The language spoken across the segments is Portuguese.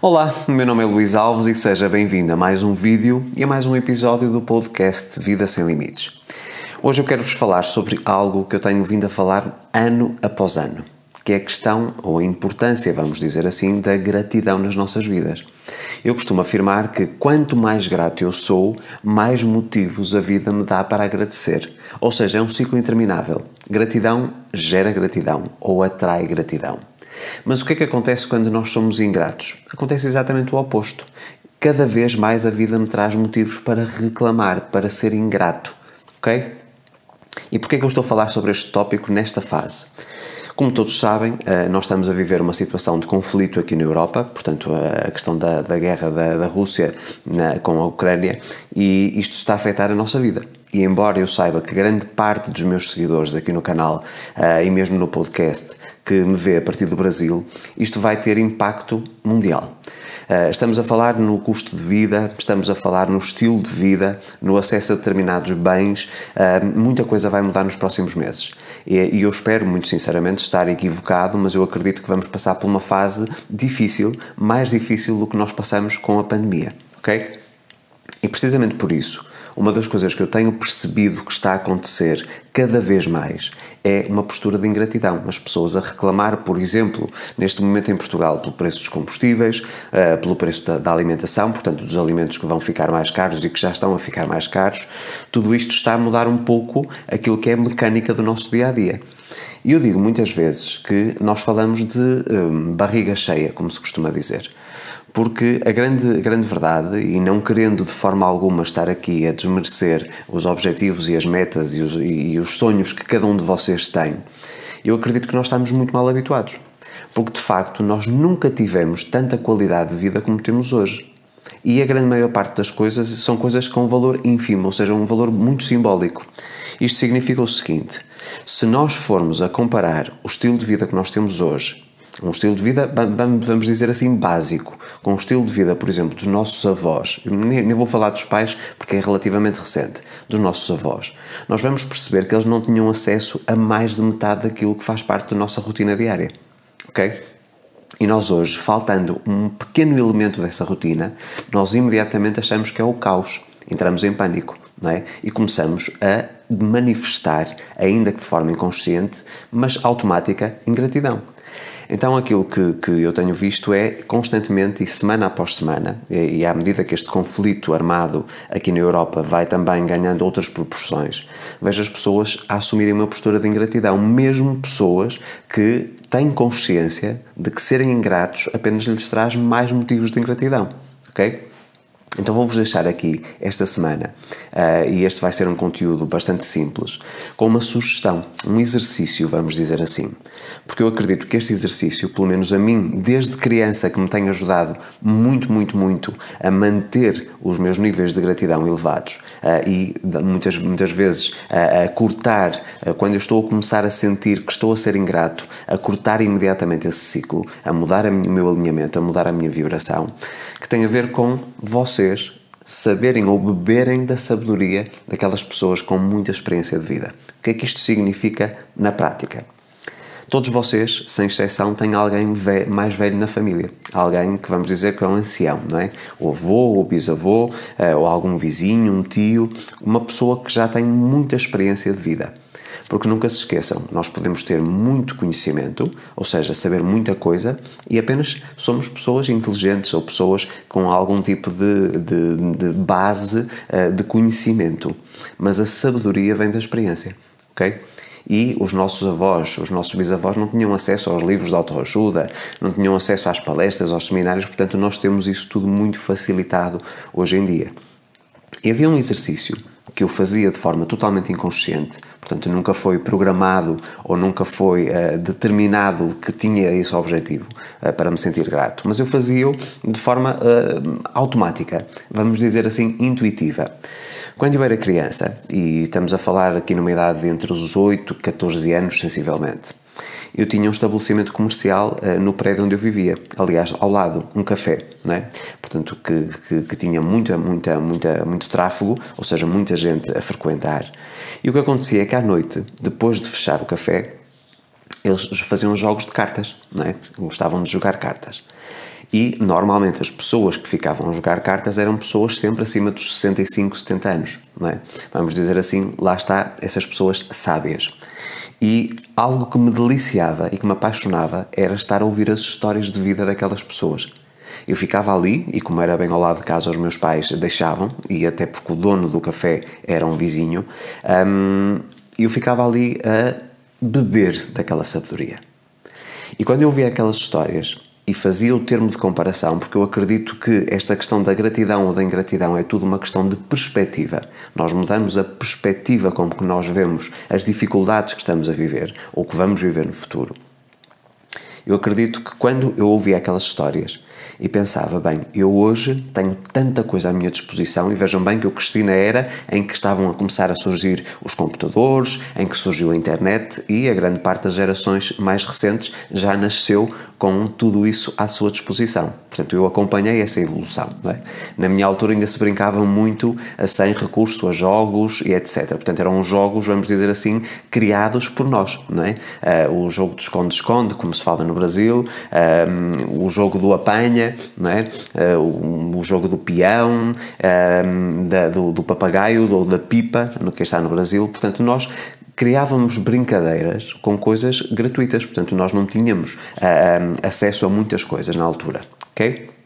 Olá, meu nome é Luís Alves e seja bem-vindo a mais um vídeo e a mais um episódio do podcast Vida Sem Limites. Hoje eu quero-vos falar sobre algo que eu tenho vindo a falar ano após ano, que é a questão, ou a importância, vamos dizer assim, da gratidão nas nossas vidas. Eu costumo afirmar que quanto mais grato eu sou, mais motivos a vida me dá para agradecer. Ou seja, é um ciclo interminável. Gratidão gera gratidão ou atrai gratidão. Mas o que é que acontece quando nós somos ingratos? Acontece exatamente o oposto. Cada vez mais a vida me traz motivos para reclamar, para ser ingrato. Ok? E porquê é que eu estou a falar sobre este tópico nesta fase? Como todos sabem, eh, nós estamos a viver uma situação de conflito aqui na Europa, portanto, a questão da, da guerra da, da Rússia na, com a Ucrânia, e isto está a afetar a nossa vida. E embora eu saiba que grande parte dos meus seguidores aqui no canal uh, e mesmo no podcast que me vê a partir do Brasil, isto vai ter impacto mundial. Uh, estamos a falar no custo de vida, estamos a falar no estilo de vida, no acesso a determinados bens. Uh, muita coisa vai mudar nos próximos meses. E, e eu espero, muito sinceramente, estar equivocado, mas eu acredito que vamos passar por uma fase difícil, mais difícil do que nós passamos com a pandemia. Ok? E precisamente por isso, uma das coisas que eu tenho percebido que está a acontecer cada vez mais é uma postura de ingratidão. As pessoas a reclamar, por exemplo, neste momento em Portugal, pelo preço dos combustíveis, uh, pelo preço da, da, alimentação, portanto, dos alimentos que vão ficar mais caros e que já estão a ficar mais caros. Tudo isto está a mudar um pouco aquilo que é a mecânica do nosso dia a dia. E eu digo muitas vezes que nós falamos de um, barriga cheia, como se costuma dizer porque a grande, grande verdade, e não querendo de forma alguma estar aqui a desmerecer os objetivos e as metas e os, e os sonhos que cada um de vocês tem, eu acredito que nós estamos muito mal habituados. Porque de facto nós nunca tivemos tanta qualidade de vida como temos hoje. E a grande maior parte das coisas são coisas com um valor ínfimo, ou seja, um valor muito simbólico. Isto significa o seguinte: se nós formos a comparar o estilo de vida que nós temos hoje um estilo de vida, vamos dizer assim, básico, com um estilo de vida, por exemplo, dos nossos avós, nem vou falar dos pais porque é relativamente recente, dos nossos avós, nós vamos perceber que eles não tinham acesso a mais de metade daquilo que faz parte da nossa rotina diária. Ok? E nós hoje, faltando um pequeno elemento dessa rotina, nós imediatamente achamos que é o caos. Entramos em pânico, não é? E começamos a manifestar, ainda que de forma inconsciente, mas automática, ingratidão. Então aquilo que, que eu tenho visto é constantemente e semana após semana, e, e à medida que este conflito armado aqui na Europa vai também ganhando outras proporções, vejo as pessoas a assumirem uma postura de ingratidão, mesmo pessoas que têm consciência de que serem ingratos apenas lhes traz mais motivos de ingratidão. Ok? Então vou-vos deixar aqui esta semana, uh, e este vai ser um conteúdo bastante simples, com uma sugestão, um exercício, vamos dizer assim. Porque eu acredito que este exercício, pelo menos a mim, desde criança, que me tem ajudado muito, muito, muito a manter os meus níveis de gratidão elevados uh, e muitas, muitas vezes uh, a cortar, quando eu estou a começar a sentir que estou a ser ingrato, a cortar imediatamente esse ciclo, a mudar o meu alinhamento, a mudar a minha vibração, que tem a ver com vocês saberem ou beberem da sabedoria daquelas pessoas com muita experiência de vida. O que é que isto significa na prática? Todos vocês, sem exceção, têm alguém mais velho na família. Alguém que vamos dizer que é um ancião, não é? O avô, ou bisavô, eh, ou algum vizinho, um tio, uma pessoa que já tem muita experiência de vida. Porque nunca se esqueçam, nós podemos ter muito conhecimento, ou seja, saber muita coisa, e apenas somos pessoas inteligentes ou pessoas com algum tipo de, de, de base uh, de conhecimento. Mas a sabedoria vem da experiência, ok? E os nossos avós, os nossos bisavós não tinham acesso aos livros de autoajuda, não tinham acesso às palestras, aos seminários, portanto, nós temos isso tudo muito facilitado hoje em dia. E havia um exercício que eu fazia de forma totalmente inconsciente, portanto nunca foi programado ou nunca foi uh, determinado que tinha esse objetivo uh, para me sentir grato, mas eu fazia-o de forma uh, automática, vamos dizer assim, intuitiva. Quando eu era criança, e estamos a falar aqui numa idade entre os 8 e 14 anos, sensivelmente, eu tinha um estabelecimento comercial uh, no prédio onde eu vivia, aliás, ao lado, um café, não é? Portanto, que, que, que, tinha muita, muita, muita, muito tráfego, ou seja, muita gente a frequentar. E o que acontecia é que à noite, depois de fechar o café, eles faziam jogos de cartas, não é? Gostavam de jogar cartas. E normalmente as pessoas que ficavam a jogar cartas eram pessoas sempre acima dos 65, 70 anos, não é? Vamos dizer assim, lá está, essas pessoas sábias. E algo que me deliciava e que me apaixonava era estar a ouvir as histórias de vida daquelas pessoas. Eu ficava ali, e como era bem ao lado de casa, os meus pais deixavam, e até porque o dono do café era um vizinho, hum, eu ficava ali a beber daquela sabedoria. E quando eu ouvia aquelas histórias, e fazia o termo de comparação, porque eu acredito que esta questão da gratidão ou da ingratidão é tudo uma questão de perspectiva. Nós mudamos a perspectiva como que nós vemos as dificuldades que estamos a viver ou que vamos viver no futuro. Eu acredito que quando eu ouvia aquelas histórias, e pensava, bem, eu hoje tenho tanta coisa à minha disposição e vejam bem que eu cresci na era em que estavam a começar a surgir os computadores, em que surgiu a internet e a grande parte das gerações mais recentes já nasceu com tudo isso à sua disposição. Portanto, eu acompanhei essa evolução. É? Na minha altura ainda se brincava muito a sem recurso a jogos e etc. Portanto, eram jogos, vamos dizer assim, criados por nós. Não é? Uh, o jogo de esconde-esconde, como se fala no Brasil, uh, o jogo do apanha, não é? Uh, o, o, jogo do peão, da, do, do papagaio ou da pipa, no que está no Brasil. Portanto, nós criávamos brincadeiras com coisas gratuitas, portanto, nós não tínhamos uh, acesso a muitas coisas na altura, ok?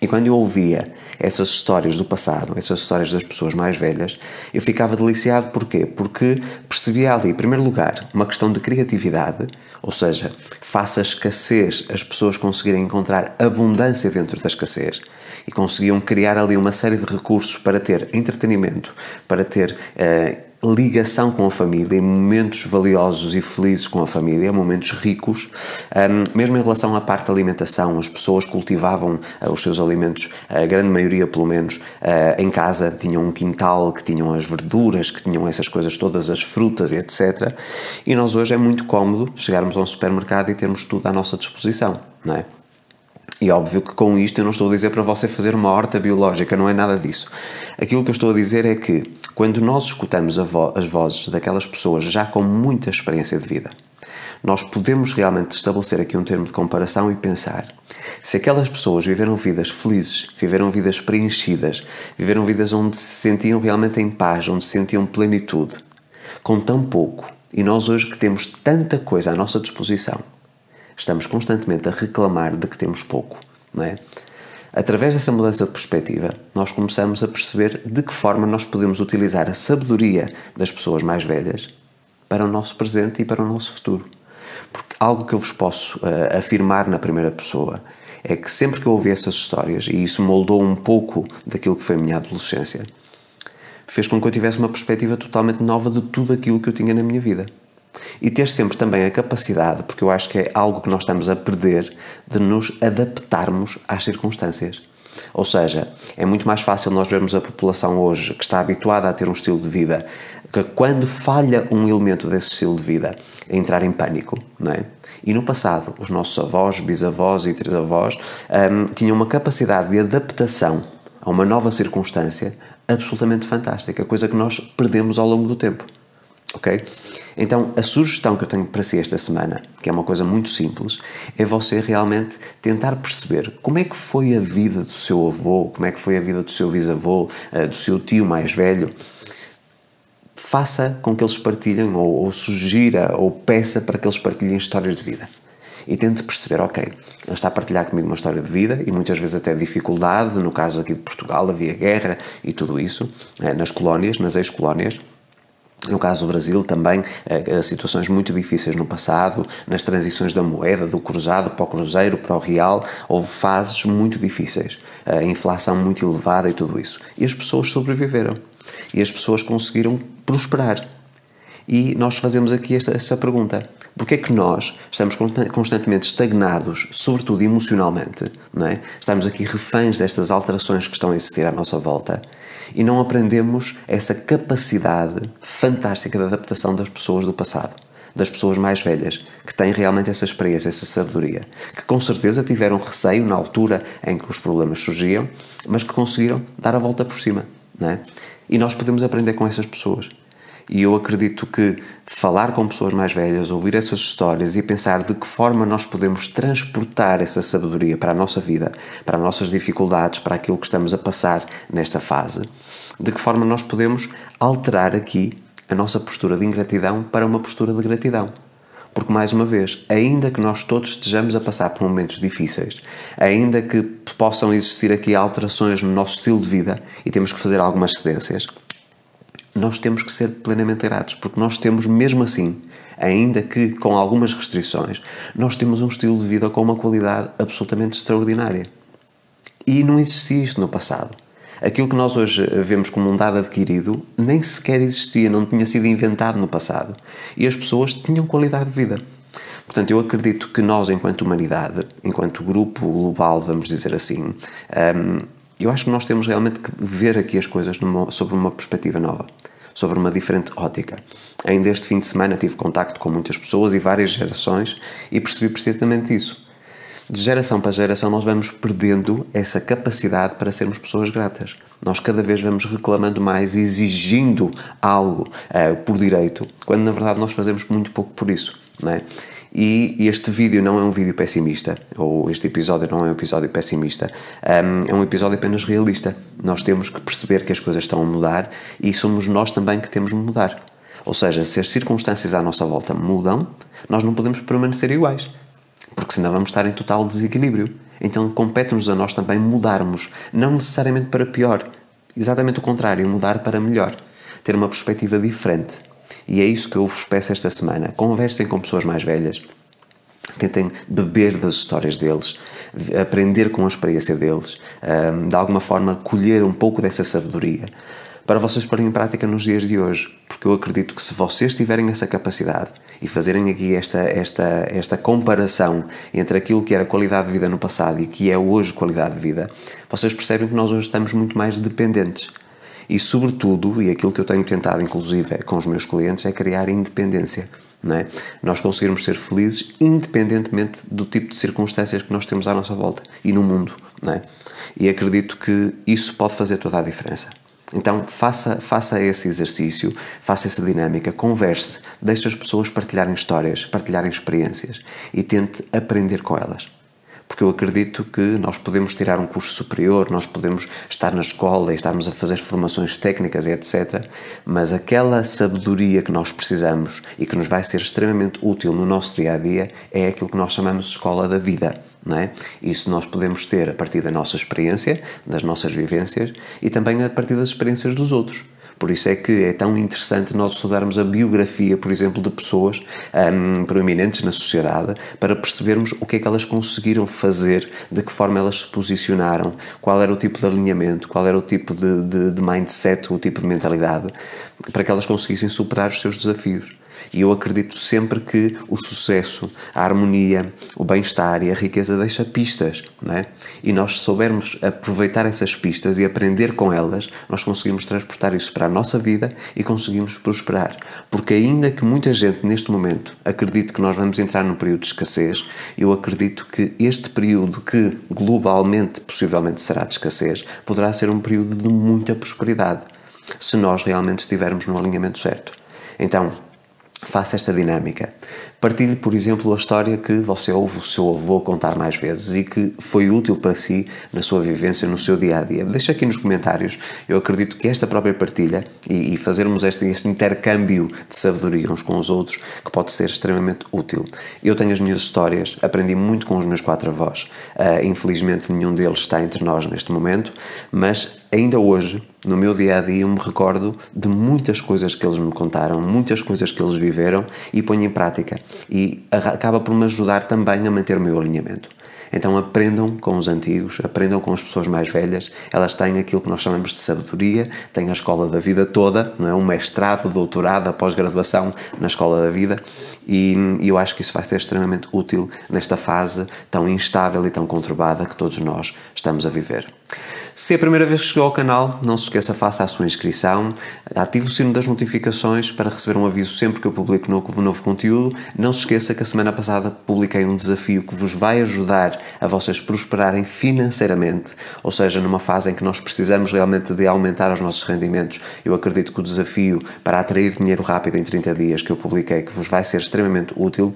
E quando eu ouvia essas histórias do passado, essas histórias das pessoas mais velhas, eu ficava deliciado porquê? Porque percebia ali, em primeiro lugar, uma questão de criatividade, ou seja, face à escassez, as pessoas conseguirem encontrar abundância dentro da escassez e conseguiam criar ali uma série de recursos para ter entretenimento, para ter uh, ligação com a família, momentos valiosos e felizes com a família, momentos ricos, mesmo em relação à parte da alimentação, as pessoas cultivavam uh, os seus alimentos, a grande maioria pelo menos, uh, em casa, tinham um quintal que tinham as verduras, que tinham essas coisas todas, as frutas e etc. E nós hoje é muito cómodo chegarmos a um supermercado e termos tudo à nossa disposição, não é? E óbvio que com isto eu não estou a dizer para você fazer uma horta biológica, não é nada disso. Aquilo que eu estou a dizer é que quando nós escutamos vo as vozes daquelas pessoas já com muita experiência de vida, nós podemos realmente estabelecer aqui um termo de comparação e pensar se aquelas pessoas viveram vidas felizes, viveram vidas preenchidas, viveram vidas onde se sentiam realmente em paz, onde se sentiam plenitude, com tão pouco, e nós hoje que temos tanta coisa à nossa disposição, estamos constantemente a reclamar de que temos pouco, não é? Através dessa mudança de perspectiva, nós começamos a perceber de que forma nós podemos utilizar a sabedoria das pessoas mais velhas para o nosso presente e para o nosso futuro. Porque algo que eu vos posso uh, afirmar na primeira pessoa é que sempre que eu ouvi essas histórias, e isso moldou um pouco daquilo que foi a minha adolescência, fez com que eu tivesse uma perspectiva totalmente nova de tudo aquilo que eu tinha na minha vida. E ter sempre também a capacidade, porque eu acho que é algo que nós estamos a perder, de nos adaptarmos às circunstâncias. Ou seja, é muito mais fácil nós vermos a população hoje que está habituada a ter um estilo de vida, que quando falha um elemento desse estilo de vida, a entrar em pânico, não é? E no passado, os nossos avós, bisavós e trisavós um, tinham uma capacidade de adaptação a uma nova circunstância absolutamente fantástica, coisa que nós perdemos ao longo do tempo ok? Então, a sugestão que eu tenho para si esta semana, que é uma coisa muito simples, é você realmente tentar perceber como é que foi a vida do seu avô, como é que foi a vida do seu bisavô, eh, do seu tio mais velho. Faça com que eles partilhem, ou, ou sugira, ou peça para que eles partilhem histórias de vida e tente perceber, ok, ele está a partilhar comigo uma história de vida e muitas vezes até dificuldade, no caso aqui de Portugal havia guerra e tudo isso, eh, nas colónias, nas ex-colónias, no caso do Brasil, também eh, situações muito difíceis no passado, nas transições da moeda, do cruzado para o cruzeiro, para o real, houve fases muito difíceis, a inflação muito elevada e tudo isso. E as pessoas sobreviveram. E as pessoas conseguiram prosperar. E nós fazemos aqui esta, esta pergunta: porque é que nós estamos constantemente estagnados, sobretudo emocionalmente, não é? estamos aqui reféns destas alterações que estão a existir à nossa volta e não aprendemos essa capacidade fantástica de adaptação das pessoas do passado? das pessoas mais velhas, que têm realmente essa experiência, essa sabedoria, que com certeza tiveram receio na altura em que os problemas surgiam, mas que conseguiram dar a volta por cima. Não é? E nós podemos aprender com essas pessoas. E eu acredito que falar com pessoas mais velhas, ouvir essas histórias e pensar de que forma nós podemos transportar essa sabedoria para a nossa vida, para as nossas dificuldades, para aquilo que estamos a passar nesta fase, de que forma nós podemos alterar aqui a nossa postura de ingratidão para uma postura de gratidão. Porque, mais uma vez, ainda que nós todos estejamos a passar por momentos difíceis, ainda que possam existir aqui alterações no nosso estilo de vida e temos que fazer algumas cedências, nós temos que ser plenamente gratos, porque nós temos, mesmo assim, ainda que com algumas restrições, nós temos um estilo de vida com uma qualidade absolutamente extraordinária. E não existia isto no passado. Aquilo que nós hoje vemos como um dado adquirido nem sequer existia, não tinha sido inventado no passado. E as pessoas tinham qualidade de vida. Portanto, eu acredito que nós, enquanto humanidade, enquanto grupo global, vamos dizer assim, um, eu acho que nós temos realmente que ver aqui as coisas numa, sobre uma perspectiva nova, sobre uma diferente ótica. Ainda este fim de semana tive contacto com muitas pessoas e várias gerações e percebi precisamente isso. De geração para geração, nós vamos perdendo essa capacidade para sermos pessoas gratas. Nós cada vez vamos reclamando mais, exigindo algo uh, por direito, quando na verdade nós fazemos muito pouco por isso. Não é? E este vídeo não é um vídeo pessimista, ou este episódio não é um episódio pessimista, é um episódio apenas realista. Nós temos que perceber que as coisas estão a mudar e somos nós também que temos de mudar. Ou seja, se as circunstâncias à nossa volta mudam, nós não podemos permanecer iguais, porque senão vamos estar em total desequilíbrio. Então compete-nos a nós também mudarmos, não necessariamente para pior, exatamente o contrário, mudar para melhor, ter uma perspectiva diferente. E é isso que eu vos peço esta semana. Conversem com pessoas mais velhas. Tentem beber das histórias deles, aprender com a experiência deles, de alguma forma colher um pouco dessa sabedoria para vocês porem em prática nos dias de hoje, porque eu acredito que se vocês tiverem essa capacidade e fazerem aqui esta, esta, esta comparação entre aquilo que era qualidade de vida no passado e que é hoje qualidade de vida, vocês percebem que nós hoje estamos muito mais dependentes e, sobretudo, e aquilo que eu tenho tentado, inclusive, com os meus clientes, é criar independência. Não é? Nós conseguirmos ser felizes independentemente do tipo de circunstâncias que nós temos à nossa volta e no mundo. Não é? E acredito que isso pode fazer toda a diferença. Então faça, faça esse exercício, faça essa dinâmica, converse, deixe as pessoas partilharem histórias, partilharem experiências e tente aprender com elas porque eu acredito que nós podemos tirar um curso superior, nós podemos estar na escola e estarmos a fazer formações técnicas e etc. Mas aquela sabedoria que nós precisamos e que nos vai ser extremamente útil no nosso dia a dia é aquilo que nós chamamos de escola da vida. Não é? Isso nós podemos ter a partir da nossa experiência, das nossas vivências e também a partir das experiências dos outros. Por isso é que é tão interessante nós estudarmos a biografia, por exemplo, de pessoas um, proeminentes na sociedade para percebermos o que é que elas conseguiram fazer, de que forma elas se posicionaram, qual era o tipo de alinhamento, qual era o tipo de, de, de mindset, o tipo de mentalidade, para que elas conseguissem superar os seus desafios. E eu acredito sempre que o sucesso, a harmonia, o bem-estar e a riqueza deixa pistas, não é? E nós, soubermos aproveitar essas pistas e aprender com elas, nós conseguimos transportar isso para a nossa vida e conseguimos prosperar. Porque, ainda que muita gente neste momento acredite que nós vamos entrar num período de escassez, eu acredito que este período, que globalmente possivelmente será de escassez, poderá ser um período de muita prosperidade, se nós realmente estivermos no alinhamento certo. Então, faça esta dinâmica. Partilhe, por exemplo, a história que você ouve o seu avô contar mais vezes e que foi útil para si na sua vivência, no seu dia a dia. Deixa aqui nos comentários. Eu acredito que esta própria partilha e, e fazermos este, este, intercâmbio de sabedoria uns com os outros que pode ser extremamente útil. Eu tenho as minhas histórias, aprendi muito com os meus quatro avós. Uh, infelizmente, nenhum deles está entre nós neste momento, mas ainda hoje, no meu dia a dia, eu me recordo de muitas coisas que eles me contaram, muitas coisas que eles viveram e ponho em prática e acaba por me ajudar também a manter o meu alinhamento. Então aprendam com os antigos, aprendam com as pessoas mais velhas, elas têm aquilo que nós chamamos de sabedoria, têm a escola da vida toda, não é? um mestrado, doutorado, pós-graduação na escola da vida e, e eu acho que isso vai ser extremamente útil nesta fase tão instável e tão conturbada que todos nós estamos a viver. Se é a primeira vez que chegou ao canal, não se esqueça, faça a sua inscrição, ative o sino das notificações para receber um aviso sempre que eu publico novo, novo conteúdo. Não se esqueça que a semana passada publiquei um desafio que vos vai ajudar a vocês prosperarem financeiramente, ou seja, numa fase em que nós precisamos realmente de aumentar os nossos rendimentos. Eu acredito que o desafio para atrair dinheiro rápido em 30 dias que eu publiquei que vos vai ser extremamente útil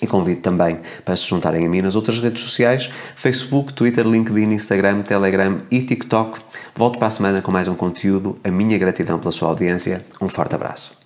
e convido também para se juntarem a mim nas outras redes sociais: Facebook, Twitter, LinkedIn, Instagram, Telegram e TikTok. Volto para a semana com mais um conteúdo. A minha gratidão pela sua audiência. Um forte abraço.